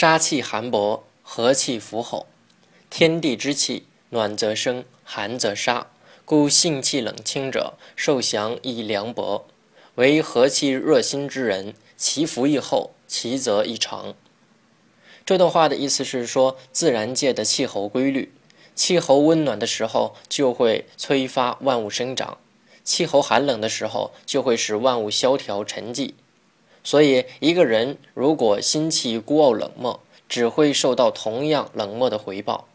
杀气寒薄，和气伏后。天地之气，暖则生，寒则杀。故性气冷清者，受降亦凉薄；为和气热心之人，其福亦厚，其则亦长。这段话的意思是说，自然界的气候规律，气候温暖的时候就会催发万物生长，气候寒冷的时候就会使万物萧条沉寂。所以，一个人如果心气孤傲冷漠，只会受到同样冷漠的回报。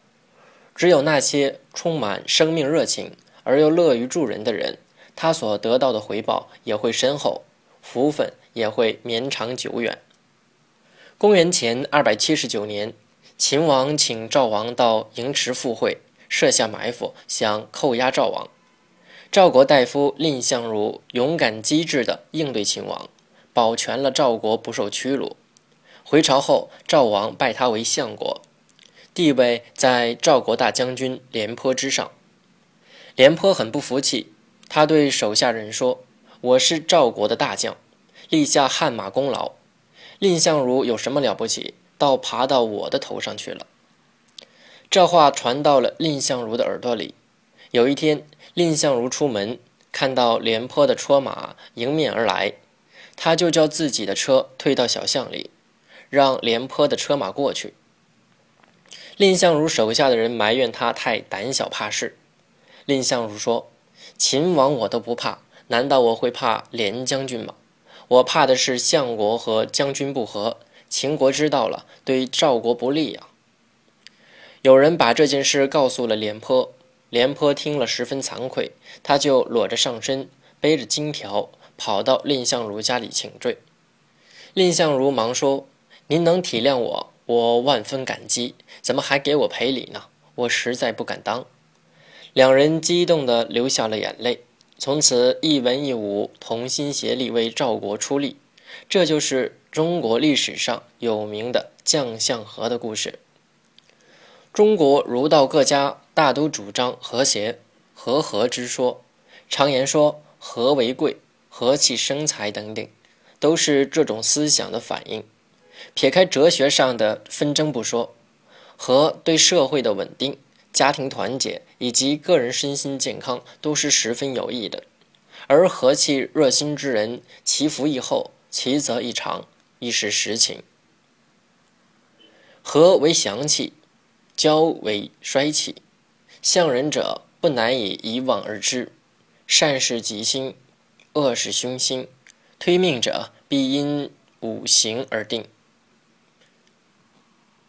只有那些充满生命热情。而又乐于助人的人，他所得到的回报也会深厚，福分也会绵长久远。公元前二百七十九年，秦王请赵王到营池赴会，设下埋伏，想扣押赵王。赵国大夫蔺相如勇敢机智地应对秦王，保全了赵国不受屈辱。回朝后，赵王拜他为相国，地位在赵国大将军廉颇之上。廉颇很不服气，他对手下人说：“我是赵国的大将，立下汗马功劳，蔺相如有什么了不起？倒爬到我的头上去了。”这话传到了蔺相如的耳朵里。有一天，蔺相如出门，看到廉颇的车马迎面而来，他就叫自己的车退到小巷里，让廉颇的车马过去。蔺相如手下的人埋怨他太胆小怕事。蔺相如说：“秦王我都不怕，难道我会怕廉将军吗？我怕的是相国和将军不和，秦国知道了，对赵国不利呀。”有人把这件事告诉了廉颇，廉颇听了十分惭愧，他就裸着上身，背着金条，跑到蔺相如家里请罪。蔺相如忙说：“您能体谅我，我万分感激，怎么还给我赔礼呢？我实在不敢当。”两人激动地流下了眼泪，从此一文一武，同心协力为赵国出力。这就是中国历史上有名的将相和的故事。中国儒道各家大都主张和谐、和合之说，常言说和为贵、和气生财等等，都是这种思想的反应。撇开哲学上的纷争不说，和对社会的稳定。家庭团结以及个人身心健康都是十分有益的，而和气热心之人，其福亦厚，其泽亦长，亦是实情。和为祥气，交为衰气。向人者，不难以一望而知。善事吉星，恶是凶星。推命者，必因五行而定。